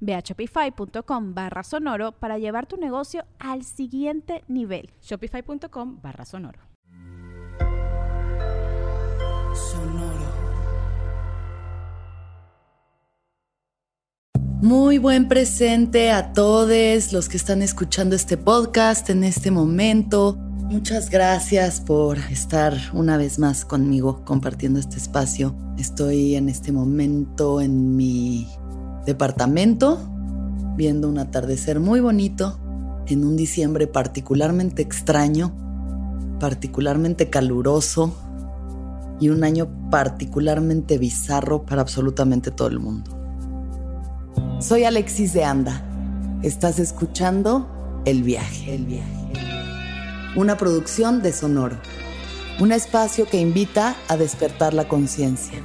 Ve a shopify.com barra sonoro para llevar tu negocio al siguiente nivel. Shopify.com barra sonoro. Muy buen presente a todos los que están escuchando este podcast en este momento. Muchas gracias por estar una vez más conmigo compartiendo este espacio. Estoy en este momento en mi departamento, viendo un atardecer muy bonito en un diciembre particularmente extraño, particularmente caluroso y un año particularmente bizarro para absolutamente todo el mundo. Soy Alexis de Anda. Estás escuchando El viaje, el viaje. Una producción de Sonoro. Un espacio que invita a despertar la conciencia.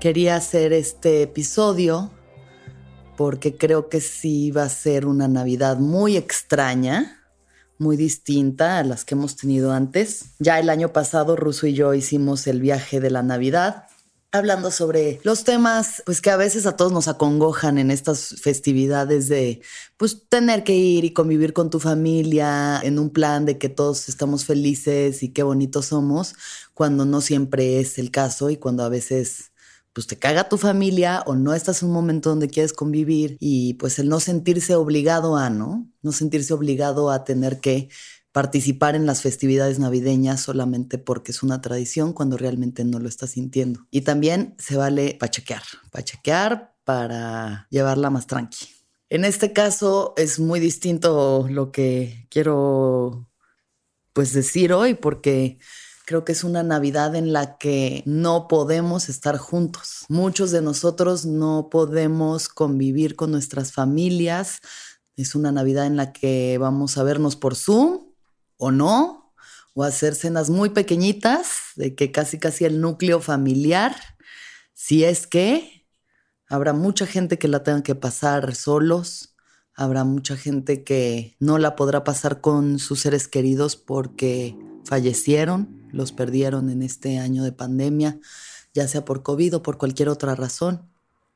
Quería hacer este episodio porque creo que sí va a ser una Navidad muy extraña, muy distinta a las que hemos tenido antes. Ya el año pasado Russo y yo hicimos el viaje de la Navidad hablando sobre los temas pues que a veces a todos nos acongojan en estas festividades de pues tener que ir y convivir con tu familia en un plan de que todos estamos felices y qué bonitos somos, cuando no siempre es el caso y cuando a veces pues te caga tu familia o no estás en un momento donde quieres convivir y pues el no sentirse obligado a, ¿no? No sentirse obligado a tener que participar en las festividades navideñas solamente porque es una tradición cuando realmente no lo estás sintiendo. Y también se vale pachequear, pachequear para llevarla más tranqui. En este caso es muy distinto lo que quiero pues decir hoy porque Creo que es una Navidad en la que no podemos estar juntos. Muchos de nosotros no podemos convivir con nuestras familias. Es una Navidad en la que vamos a vernos por Zoom o no, o hacer cenas muy pequeñitas, de que casi casi el núcleo familiar, si es que habrá mucha gente que la tenga que pasar solos, habrá mucha gente que no la podrá pasar con sus seres queridos porque fallecieron los perdieron en este año de pandemia, ya sea por COVID o por cualquier otra razón.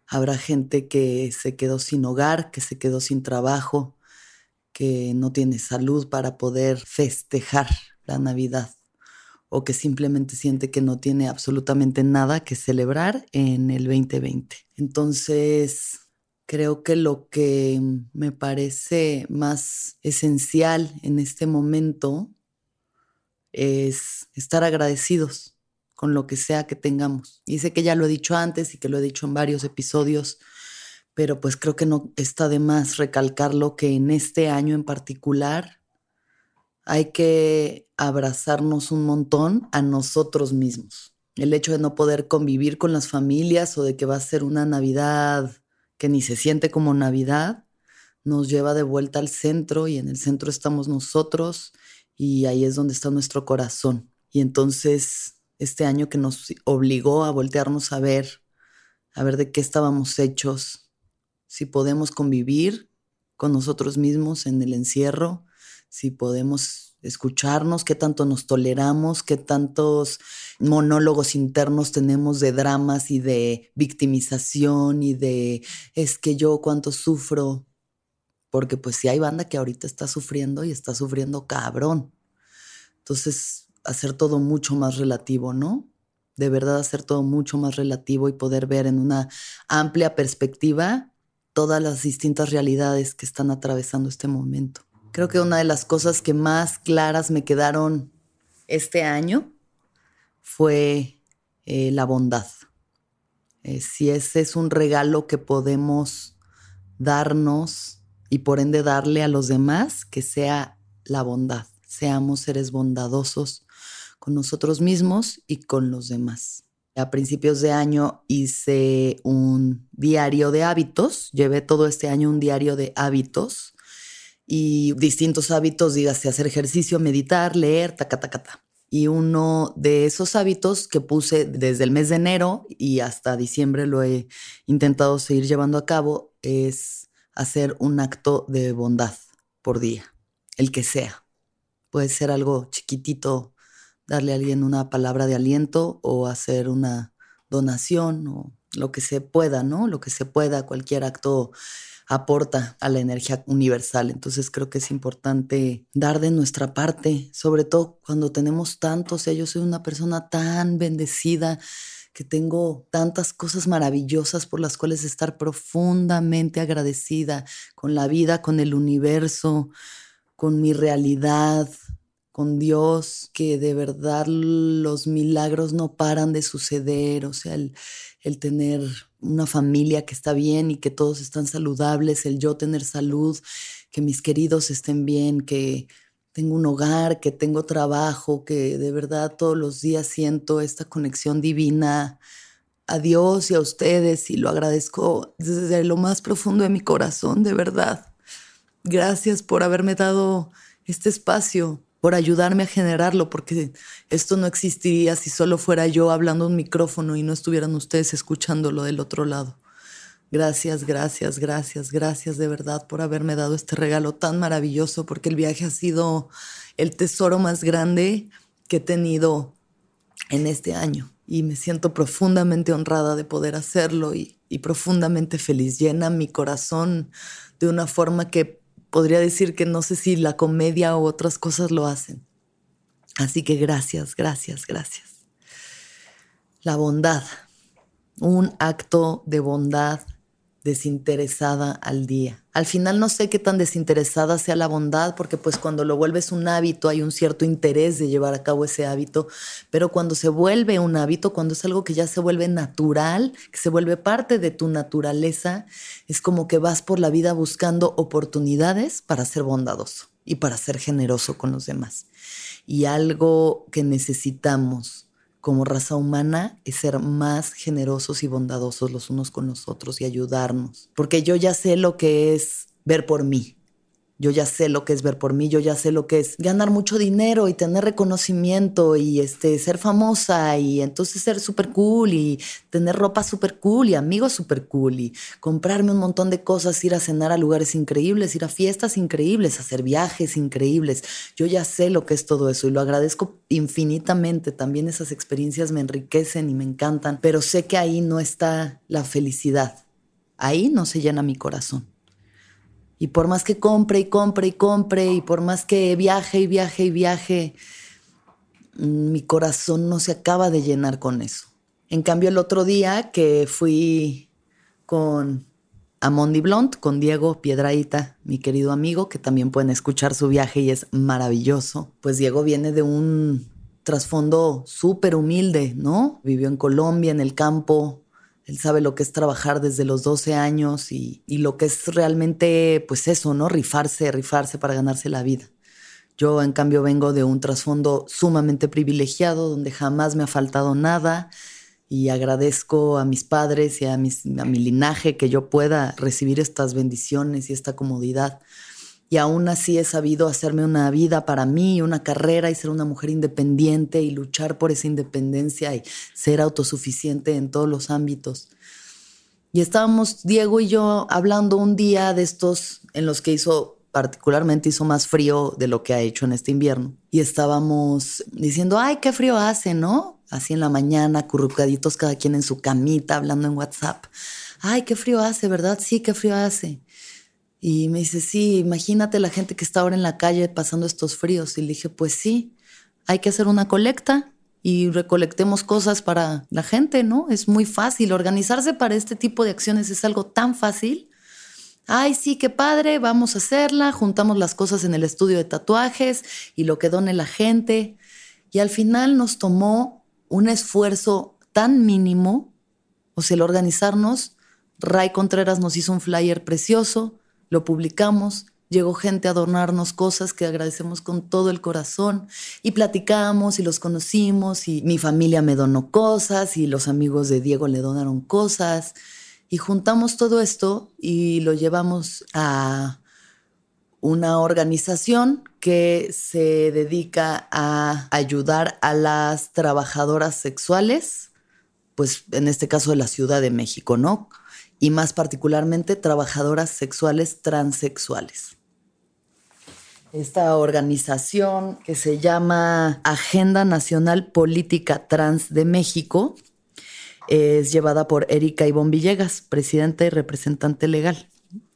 Habrá gente que se quedó sin hogar, que se quedó sin trabajo, que no tiene salud para poder festejar la Navidad o que simplemente siente que no tiene absolutamente nada que celebrar en el 2020. Entonces, creo que lo que me parece más esencial en este momento es estar agradecidos con lo que sea que tengamos. Y sé que ya lo he dicho antes y que lo he dicho en varios episodios, pero pues creo que no está de más recalcarlo que en este año en particular hay que abrazarnos un montón a nosotros mismos. El hecho de no poder convivir con las familias o de que va a ser una Navidad que ni se siente como Navidad, nos lleva de vuelta al centro y en el centro estamos nosotros y ahí es donde está nuestro corazón. Y entonces este año que nos obligó a voltearnos a ver, a ver de qué estábamos hechos, si podemos convivir con nosotros mismos en el encierro, si podemos escucharnos, qué tanto nos toleramos, qué tantos monólogos internos tenemos de dramas y de victimización y de es que yo cuánto sufro, porque pues sí hay banda que ahorita está sufriendo y está sufriendo cabrón. Entonces, hacer todo mucho más relativo, ¿no? De verdad hacer todo mucho más relativo y poder ver en una amplia perspectiva todas las distintas realidades que están atravesando este momento. Creo que una de las cosas que más claras me quedaron este año fue eh, la bondad. Eh, si ese es un regalo que podemos darnos y por ende darle a los demás, que sea la bondad. Seamos seres bondadosos con nosotros mismos y con los demás. A principios de año hice un diario de hábitos, llevé todo este año un diario de hábitos y distintos hábitos, dígase hacer ejercicio, meditar, leer, ta, ta, ta. Y uno de esos hábitos que puse desde el mes de enero y hasta diciembre lo he intentado seguir llevando a cabo es hacer un acto de bondad por día, el que sea. Puede ser algo chiquitito, darle a alguien una palabra de aliento o hacer una donación o lo que se pueda, ¿no? Lo que se pueda, cualquier acto aporta a la energía universal. Entonces creo que es importante dar de nuestra parte, sobre todo cuando tenemos tanto. O sea, yo soy una persona tan bendecida que tengo tantas cosas maravillosas por las cuales estar profundamente agradecida con la vida, con el universo, con mi realidad, con Dios, que de verdad los milagros no paran de suceder, o sea, el, el tener una familia que está bien y que todos están saludables, el yo tener salud, que mis queridos estén bien, que tengo un hogar, que tengo trabajo, que de verdad todos los días siento esta conexión divina a Dios y a ustedes y lo agradezco desde lo más profundo de mi corazón, de verdad. Gracias por haberme dado este espacio por ayudarme a generarlo, porque esto no existiría si solo fuera yo hablando un micrófono y no estuvieran ustedes escuchándolo del otro lado. Gracias, gracias, gracias, gracias de verdad por haberme dado este regalo tan maravilloso, porque el viaje ha sido el tesoro más grande que he tenido en este año. Y me siento profundamente honrada de poder hacerlo y, profundamente feliz. Llena mi corazón de una forma que podría decir que no sé si la comedia o otras cosas lo hacen. Así que gracias, gracias, gracias. La bondad, un acto de bondad desinteresada al día. Al final no sé qué tan desinteresada sea la bondad, porque pues cuando lo vuelves un hábito hay un cierto interés de llevar a cabo ese hábito, pero cuando se vuelve un hábito, cuando es algo que ya se vuelve natural, que se vuelve parte de tu naturaleza, es como que vas por la vida buscando oportunidades para ser bondadoso y para ser generoso con los demás. Y algo que necesitamos como raza humana es ser más generosos y bondadosos los unos con los otros y ayudarnos. Porque yo ya sé lo que es ver por mí. Yo ya sé lo que es ver por mí, yo ya sé lo que es ganar mucho dinero y tener reconocimiento y este, ser famosa y entonces ser súper cool y tener ropa súper cool y amigos súper cool y comprarme un montón de cosas, ir a cenar a lugares increíbles, ir a fiestas increíbles, hacer viajes increíbles. Yo ya sé lo que es todo eso y lo agradezco infinitamente. También esas experiencias me enriquecen y me encantan, pero sé que ahí no está la felicidad. Ahí no se llena mi corazón. Y por más que compre y compre y compre, y por más que viaje y viaje y viaje, mm, mi corazón no se acaba de llenar con eso. En cambio, el otro día que fui con Amondi Blunt, con Diego Piedraíta, mi querido amigo, que también pueden escuchar su viaje y es maravilloso, pues Diego viene de un trasfondo súper humilde, ¿no? Vivió en Colombia, en el campo, él sabe lo que es trabajar desde los 12 años y, lo que es realmente, pues eso, ¿no? Rifarse, rifarse para ganarse la vida. Yo, en cambio, vengo de un trasfondo sumamente privilegiado, donde jamás me ha faltado nada y agradezco a mis padres y a, mis, a mi linaje que yo pueda recibir estas bendiciones y esta comodidad y aún así he sabido hacerme una vida para mí, una carrera y ser una mujer independiente y luchar por esa independencia y ser autosuficiente en todos los ámbitos. Y estábamos Diego y yo hablando un día de estos en los que hizo particularmente hizo más frío de lo que ha hecho en este invierno. Y estábamos diciendo, ay, qué frío hace, ¿no? Así en la mañana, acurrucaditos cada quien en su camita, hablando en WhatsApp. Ay, qué frío hace, ¿verdad? Sí, qué frío hace. Y me dice, sí, imagínate la gente que está ahora en la calle pasando estos fríos. Y le dije, pues sí, hay que hacer una colecta y recolectemos cosas para la gente, ¿no? Es muy fácil. Organizarse para este tipo de acciones es algo tan fácil. Ay, sí, qué padre, vamos a hacerla. Juntamos las cosas en el estudio de tatuajes y lo que done la gente. Y al final nos tomó un esfuerzo tan mínimo, o sea, el organizarnos. Ray Contreras nos hizo un flyer precioso, lo publicamos Llegó gente a adornarnos cosas que agradecemos con todo el corazón y platicamos y los conocimos y mi familia me donó cosas y los amigos de Diego le donaron cosas y juntamos todo esto y lo llevamos a una organización que se dedica a ayudar a las trabajadoras sexuales, pues en este caso de la Ciudad de México, ¿no? Y más particularmente trabajadoras sexuales transexuales. Esta organización que se llama Agenda Nacional Política Trans de México es llevada por Erika Ivonne Villegas, presidenta y representante legal.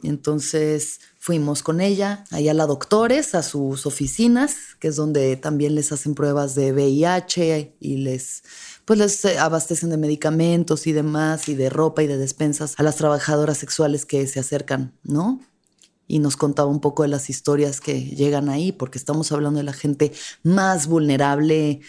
Entonces fuimos con ella allá a la doctores, a sus oficinas, que es donde también les hacen pruebas de VIH y les pues les eh, abastecen de medicamentos y demás, y de ropa y de despensas a las trabajadoras sexuales que se acercan, ¿no? Y nos contaba un poco de las historias que llegan ahí, porque estamos hablando de la gente más vulnerable,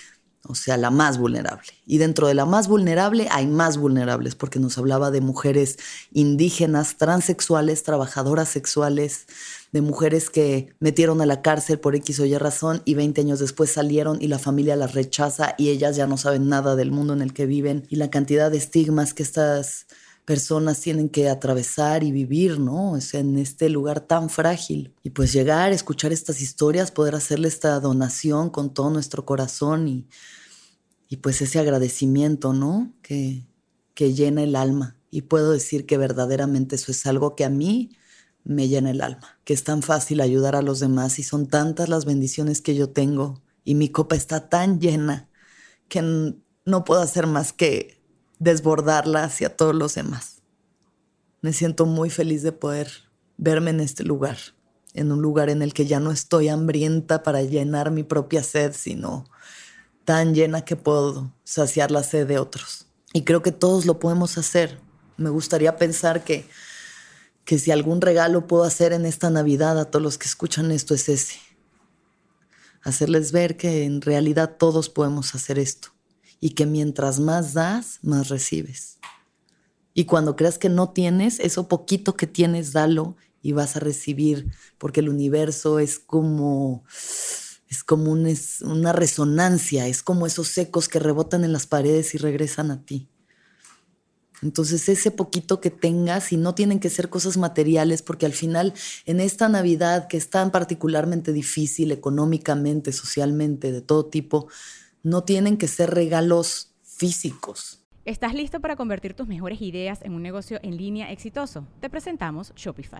o sea, la más vulnerable. Y dentro de la más vulnerable hay más vulnerables, porque nos hablaba de mujeres indígenas, transexuales, trabajadoras sexuales, de mujeres que metieron a la cárcel por X o Y razón y 20 años después salieron y la familia las rechaza y ellas ya no saben nada del mundo en el que viven y la cantidad de estigmas que estas personas tienen que atravesar y vivir, ¿no? En este lugar tan frágil. Y pues llegar, escuchar estas historias, poder hacerle esta donación con todo nuestro corazón y, y pues ese agradecimiento, ¿no? Que, que llena el alma. Y puedo decir que verdaderamente eso es algo que a mí me llena el alma, que es tan fácil ayudar a los demás y son tantas las bendiciones que yo tengo y mi copa está tan llena que no puedo hacer más que desbordarla hacia todos los demás. Me siento muy feliz de poder verme en este lugar, en un lugar en el que ya no estoy hambrienta para llenar mi propia sed, sino tan llena que puedo saciar la sed de otros. Y creo que todos lo podemos hacer. Me gustaría pensar que que si algún regalo puedo hacer en esta Navidad a todos los que escuchan esto es ese. Hacerles ver que en realidad todos podemos hacer esto y que mientras más das, más recibes. Y cuando creas que no tienes, eso poquito que tienes, dalo y vas a recibir, porque el universo es como es como una resonancia, es como esos ecos que rebotan en las paredes y regresan a ti. Entonces ese poquito que tengas y no tienen que ser cosas materiales porque al final en esta Navidad que es tan particularmente difícil económicamente, socialmente, de todo tipo, no tienen que ser regalos físicos. ¿Estás listo para convertir tus mejores ideas en un negocio en línea exitoso? Te presentamos Shopify.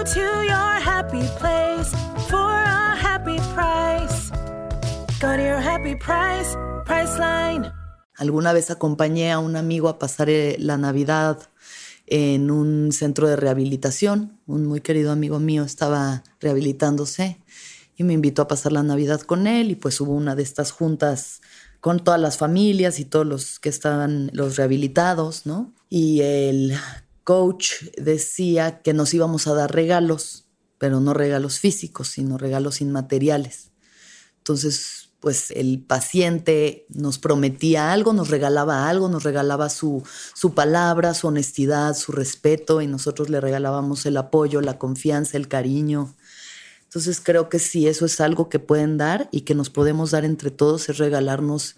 To your happy place for a happy price. Go to your happy price, Priceline. Alguna vez acompañé a un amigo a pasar eh, la Navidad en un centro de rehabilitación. Un muy querido amigo mío estaba rehabilitándose y me invitó a pasar la Navidad con él y pues hubo una de estas juntas con todas las familias y todos los que estaban los rehabilitados, ¿no? Y el coach decía que nos íbamos a dar regalos, pero no regalos físicos, sino regalos inmateriales. Entonces, pues el paciente nos prometía algo, nos regalaba algo, nos regalaba su, su palabra, su honestidad, su respeto, y nosotros le regalábamos el apoyo, la confianza, el cariño. Entonces creo que sí, eso es algo que pueden dar y que nos podemos dar entre todos, es regalarnos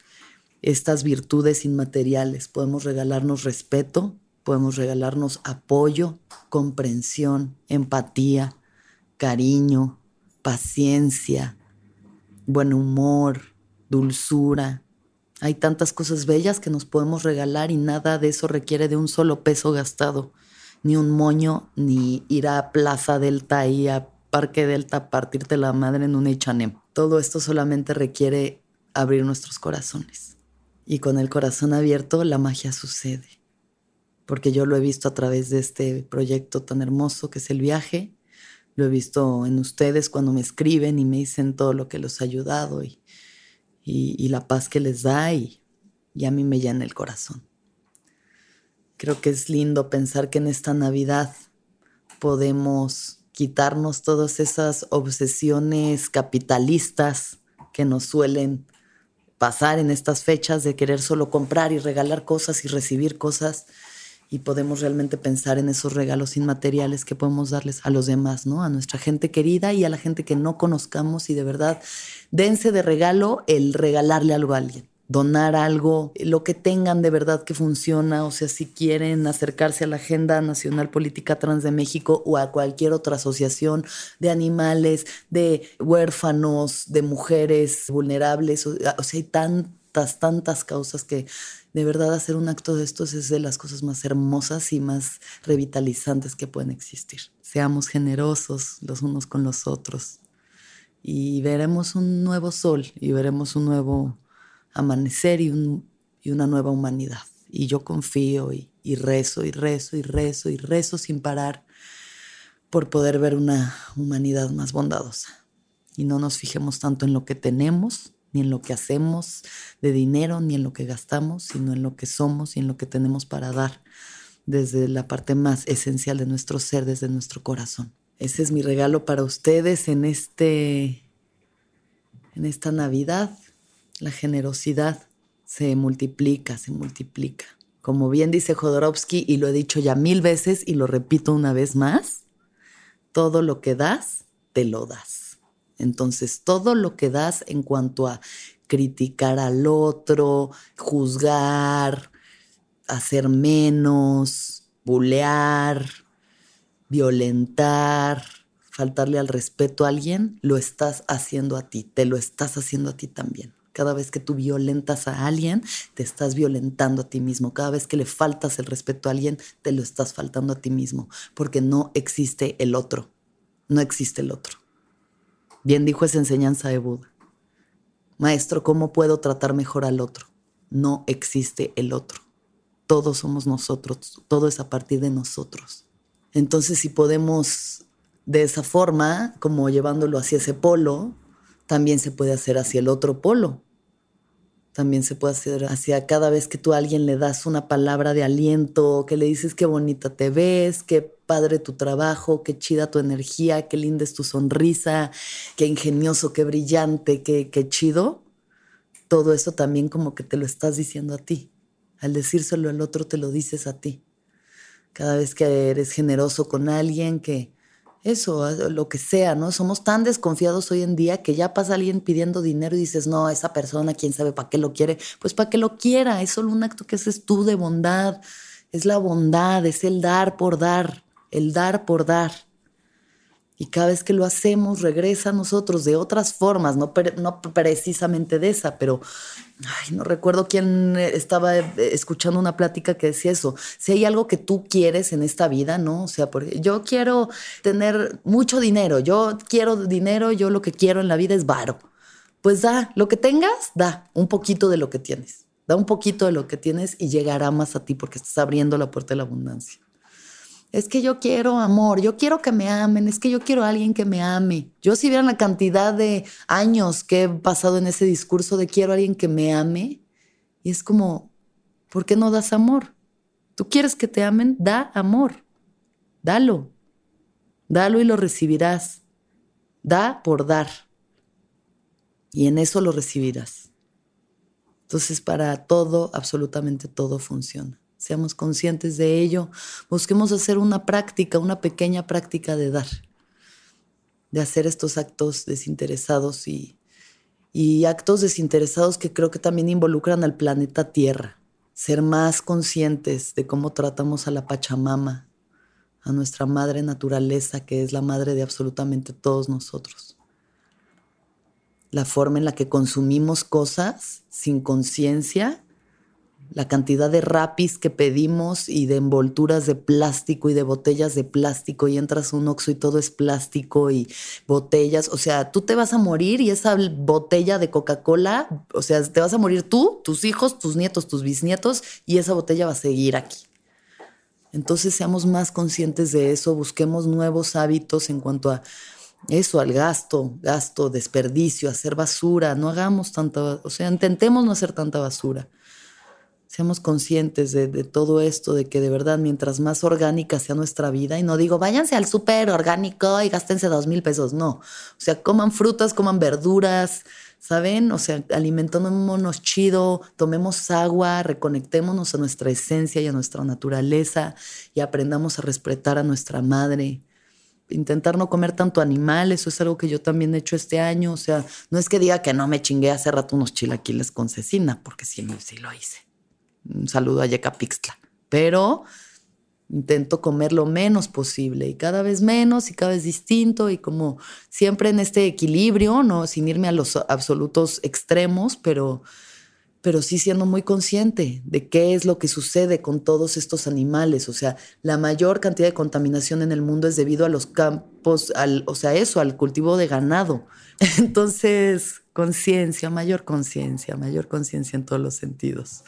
estas virtudes inmateriales. Podemos regalarnos respeto, podemos regalarnos apoyo, comprensión, empatía, cariño, paciencia, buen humor, dulzura. Hay tantas cosas bellas que nos podemos regalar y nada de eso requiere de un solo peso gastado, ni un moño, ni ir a Plaza Delta y a Parque Delta a partirte la madre en un H&M. Todo esto solamente requiere abrir nuestros corazones. Y con el corazón abierto la magia sucede. Porque yo lo he visto a través de este proyecto tan hermoso que es el viaje lo he visto en ustedes cuando me escriben y me dicen todo lo que los ha ayudado y, y, la paz que les da y, y a mí me llena el corazón. Creo que es lindo pensar que en esta Navidad podemos quitarnos todas esas obsesiones capitalistas que nos suelen pasar en estas fechas de querer solo comprar y regalar cosas y recibir cosas y podemos realmente pensar en esos regalos inmateriales que podemos darles a los demás, ¿no? A nuestra gente querida y a la gente que no conozcamos y de verdad dense de regalo el regalarle algo a alguien donar algo, lo que tengan de verdad que funciona, o sea, si quieren acercarse a la Agenda Nacional Política Trans de México o a cualquier otra asociación de animales, de huérfanos, de mujeres vulnerables, o, sea, hay tantas, tantas causas que de verdad hacer un acto de estos es de las cosas más hermosas y más revitalizantes que pueden existir. Seamos generosos los unos con los otros y veremos un nuevo sol y veremos un nuevo amanecer y, una nueva humanidad. Y yo confío y, y rezo y rezo y rezo y rezo sin parar por poder ver una humanidad más bondadosa. Y no nos fijemos tanto en lo que tenemos, ni en lo que hacemos de dinero, ni en lo que gastamos, sino en lo que somos y en lo que tenemos para dar desde la parte más esencial de nuestro ser, desde nuestro corazón. Ese es mi regalo para ustedes en este en esta Navidad. La generosidad se multiplica, se multiplica. Como bien dice Jodorowsky y lo he dicho ya mil veces y lo repito una vez más, todo lo que das, te lo das. Entonces, todo lo que das en cuanto a criticar al otro, juzgar, hacer menos, bulear, violentar, faltarle al respeto a alguien, lo estás haciendo a ti, te lo estás haciendo a ti también. Cada vez que tú violentas a alguien, te estás violentando a ti mismo. Cada vez que le faltas el respeto a alguien, te lo estás faltando a ti mismo, porque no existe el otro. No existe el otro. Bien dijo esa enseñanza de Buda. Maestro, ¿cómo puedo tratar mejor al otro? No existe el otro. Todos somos nosotros, todo es a partir de nosotros. Entonces, si podemos de esa forma, como llevándolo hacia ese polo, también se puede hacer hacia el otro polo. También se puede hacer hacia cada vez que tú a alguien le das una palabra de aliento, que le dices qué bonita te ves, qué padre tu trabajo, qué chida tu energía, qué linda es tu sonrisa, qué ingenioso, qué brillante, qué, qué chido. Todo eso también como que te lo estás diciendo a ti. Al decírselo al otro te lo dices a ti. Cada vez que eres generoso con alguien, que eso, lo que sea, ¿no? Somos tan desconfiados hoy en día que ya pasa alguien pidiendo dinero y dices, no, esa persona, quién sabe para qué lo quiere. Pues para que lo quiera, es solo un acto que haces tú de bondad. Es la bondad, es el dar por dar, el dar por dar. Y cada vez que lo hacemos, regresa a nosotros de otras formas, no, no precisamente de esa, pero ay, no recuerdo quién estaba eh, escuchando una plática que decía eso. Si hay algo que tú quieres en esta vida, ¿no? O sea, porque yo quiero tener mucho dinero, yo quiero dinero, yo lo que quiero en la vida es varo. Pues da, lo que tengas, da un poquito de lo que tienes. Da un poquito de lo que tienes y llegará más a ti porque estás abriendo la puerta de la abundancia. Es que yo quiero amor, yo quiero que me amen, es que yo quiero a alguien que me ame. Yo si vieran la cantidad de años que he pasado en ese discurso de quiero a alguien que me ame, y es como, ¿por qué no das amor? Tú quieres que te amen, da amor. Dalo. Dalo y lo recibirás. Da por dar. Y en eso lo recibirás. Entonces para todo, absolutamente todo funciona seamos conscientes de ello, busquemos hacer una práctica, una pequeña práctica de dar, de hacer estos actos desinteresados y, y actos desinteresados que creo que también involucran al planeta Tierra, ser más conscientes de cómo tratamos a la Pachamama, a nuestra madre naturaleza, que es la madre de absolutamente todos nosotros. La forma en la que consumimos cosas sin conciencia la cantidad de rapis que pedimos y de envolturas de plástico y de botellas de plástico y entras un oxo y todo es plástico y botellas, o sea, tú te vas a morir y esa botella de Coca-Cola, o sea, te vas a morir tú, tus hijos, tus nietos, tus bisnietos y esa botella va a seguir aquí. Entonces seamos más conscientes de eso, busquemos nuevos hábitos en cuanto a eso, al gasto, gasto, desperdicio, hacer basura, no hagamos tanta, o sea, intentemos no hacer tanta basura seamos conscientes de, todo esto, de que de verdad mientras más orgánica sea nuestra vida, y no digo váyanse al súper orgánico y gástense dos mil pesos, no, o sea, coman frutas, coman verduras, ¿saben? O sea, alimentémonos chido, tomemos agua, reconectémonos a nuestra esencia y a nuestra naturaleza y aprendamos a respetar a nuestra madre. Intentar no comer tanto animal, eso es algo que yo también he hecho este año. O sea, no es que diga que no me chingué hace rato unos chilaquiles con cecina, porque sí, sí lo hice. Un saludo a Yecapixtla. Pero intento comer lo menos posible y cada vez menos y cada vez distinto y como siempre en este equilibrio, no sin irme a los absolutos extremos, pero pero sí siendo muy consciente de qué es lo que sucede con todos estos animales, o sea, la mayor cantidad de contaminación en el mundo es debido a los campos, al, o sea, eso, al cultivo de ganado. Entonces, conciencia, mayor conciencia, mayor conciencia en todos los sentidos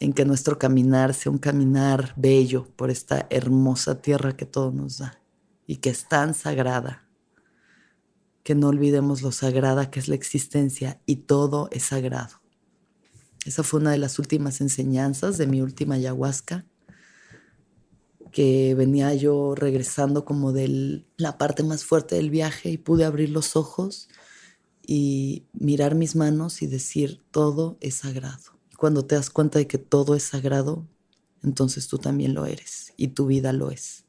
en que nuestro caminar sea un caminar bello por esta hermosa tierra que todo nos da y que es tan sagrada, que no olvidemos lo sagrada que es la existencia y todo es sagrado. Esa fue una de las últimas enseñanzas de mi última ayahuasca, que venía yo regresando como de la parte más fuerte del viaje y pude abrir los ojos y mirar mis manos y decir, todo es sagrado cuando te das cuenta de que todo es sagrado, entonces tú también lo eres y tu vida lo es.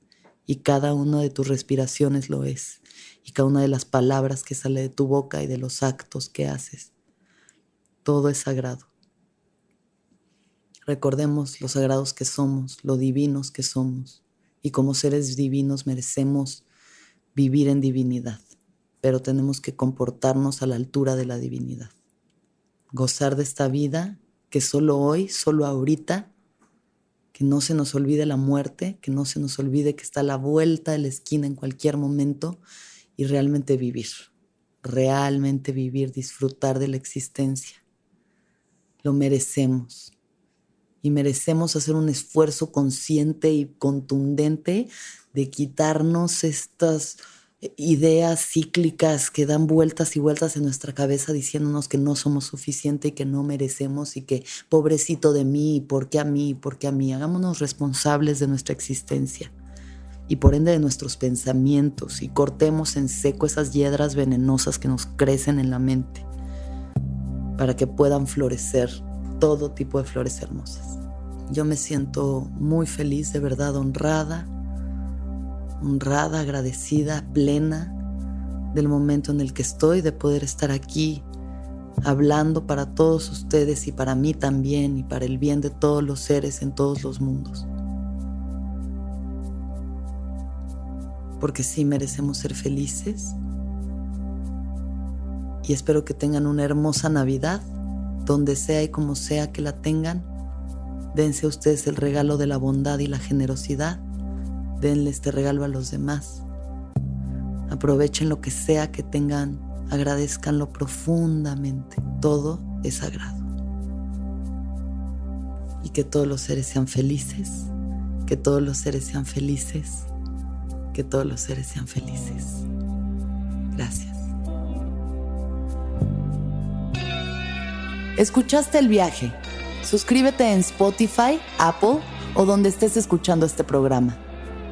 Y cada una de tus respiraciones lo es. Y cada una de las palabras que sale de tu boca y de los actos que haces. Todo es sagrado. Recordemos lo sagrados que somos, lo divinos que somos. Y como seres divinos merecemos vivir en divinidad. Pero tenemos que comportarnos a la altura de la divinidad. Gozar de esta vida que solo hoy, solo ahorita, que no se nos olvide la muerte, que no se nos olvide que está a la vuelta de la esquina en cualquier momento y realmente vivir, realmente vivir, disfrutar de la existencia. Lo merecemos y merecemos hacer un esfuerzo consciente y contundente de quitarnos estas ideas cíclicas que dan vueltas y vueltas en nuestra cabeza diciéndonos que no somos suficiente y que no merecemos y que pobrecito de mí, ¿por qué a mí? ¿Por qué a mí? Hagámonos responsables de nuestra existencia y por ende de nuestros pensamientos y cortemos en seco esas hiedras venenosas que nos crecen en la mente para que puedan florecer todo tipo de flores hermosas. Yo me siento muy feliz, de verdad honrada honrada, agradecida, plena del momento en el que estoy, de poder estar aquí hablando para todos ustedes y para mí también y para el bien de todos los seres en todos los mundos. Porque sí merecemos ser felices y espero que tengan una hermosa Navidad, donde sea y como sea que la tengan. Dense a ustedes el regalo de la bondad y la generosidad denle este regalo a los demás. Aprovechen lo que sea que tengan, agradezcanlo profundamente. Todo es sagrado. Y que todos los seres sean felices Que todos los seres sean felices. Que todos los seres sean felices. Gracias. ¿Escuchaste el viaje? Suscríbete en Spotify, Apple o donde estés escuchando este programa.